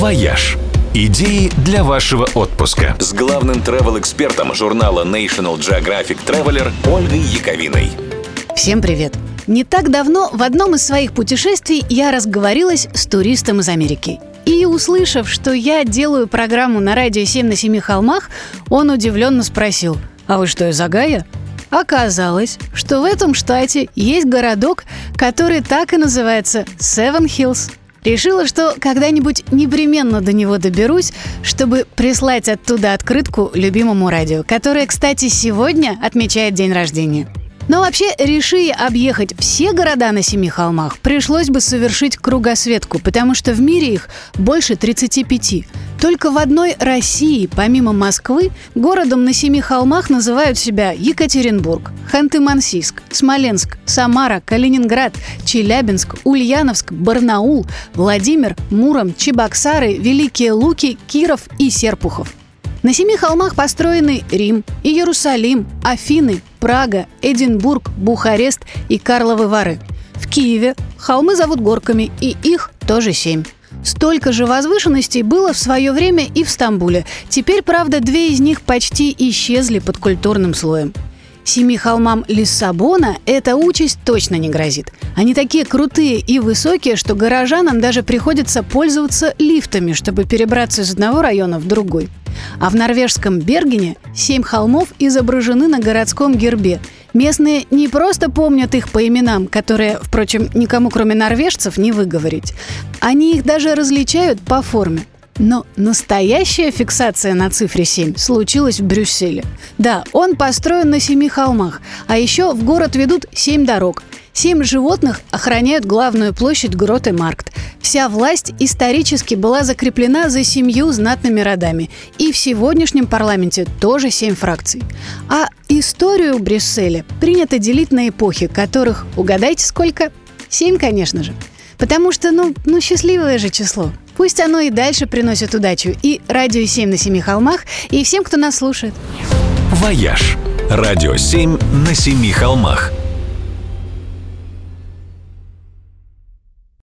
«Вояж». Идеи для вашего отпуска. С главным travel-экспертом журнала National Geographic Traveler Ольгой Яковиной. Всем привет! Не так давно в одном из своих путешествий я разговорилась с туристом из Америки. И услышав, что я делаю программу на радио 7 на семи холмах, он удивленно спросил, «А вы что, из Огайо?» Оказалось, что в этом штате есть городок, который так и называется Seven Hills. Решила, что когда-нибудь непременно до него доберусь, чтобы прислать оттуда открытку любимому радио, которое, кстати, сегодня отмечает день рождения. Но вообще, реши объехать все города на Семи холмах, пришлось бы совершить кругосветку, потому что в мире их больше 35. Только в одной России, помимо Москвы, городом на Семи холмах называют себя Екатеринбург, Ханты-Мансийск, Смоленск, Самара, Калининград, Челябинск, Ульяновск, Барнаул, Владимир, Муром, Чебоксары, Великие Луки, Киров и Серпухов. На семи холмах построены Рим, Иерусалим, Афины, Прага, Эдинбург, Бухарест и Карловы Вары. В Киеве холмы зовут горками, и их тоже семь. Столько же возвышенностей было в свое время и в Стамбуле. Теперь, правда, две из них почти исчезли под культурным слоем. Семи холмам Лиссабона эта участь точно не грозит. Они такие крутые и высокие, что горожанам даже приходится пользоваться лифтами, чтобы перебраться из одного района в другой. А в норвежском Бергене семь холмов изображены на городском гербе. Местные не просто помнят их по именам, которые, впрочем, никому кроме норвежцев не выговорить. Они их даже различают по форме. Но настоящая фиксация на цифре 7 случилась в Брюсселе. Да, он построен на семи холмах, а еще в город ведут семь дорог. Семь животных охраняют главную площадь Гроте Маркт. Вся власть исторически была закреплена за семью знатными родами. И в сегодняшнем парламенте тоже семь фракций. А историю Брюсселя принято делить на эпохи, которых, угадайте сколько? Семь, конечно же. Потому что, ну, ну счастливое же число. Пусть оно и дальше приносит удачу и радио 7 на семи холмах, и всем, кто нас слушает. «Вояж» – радио 7 на семи холмах –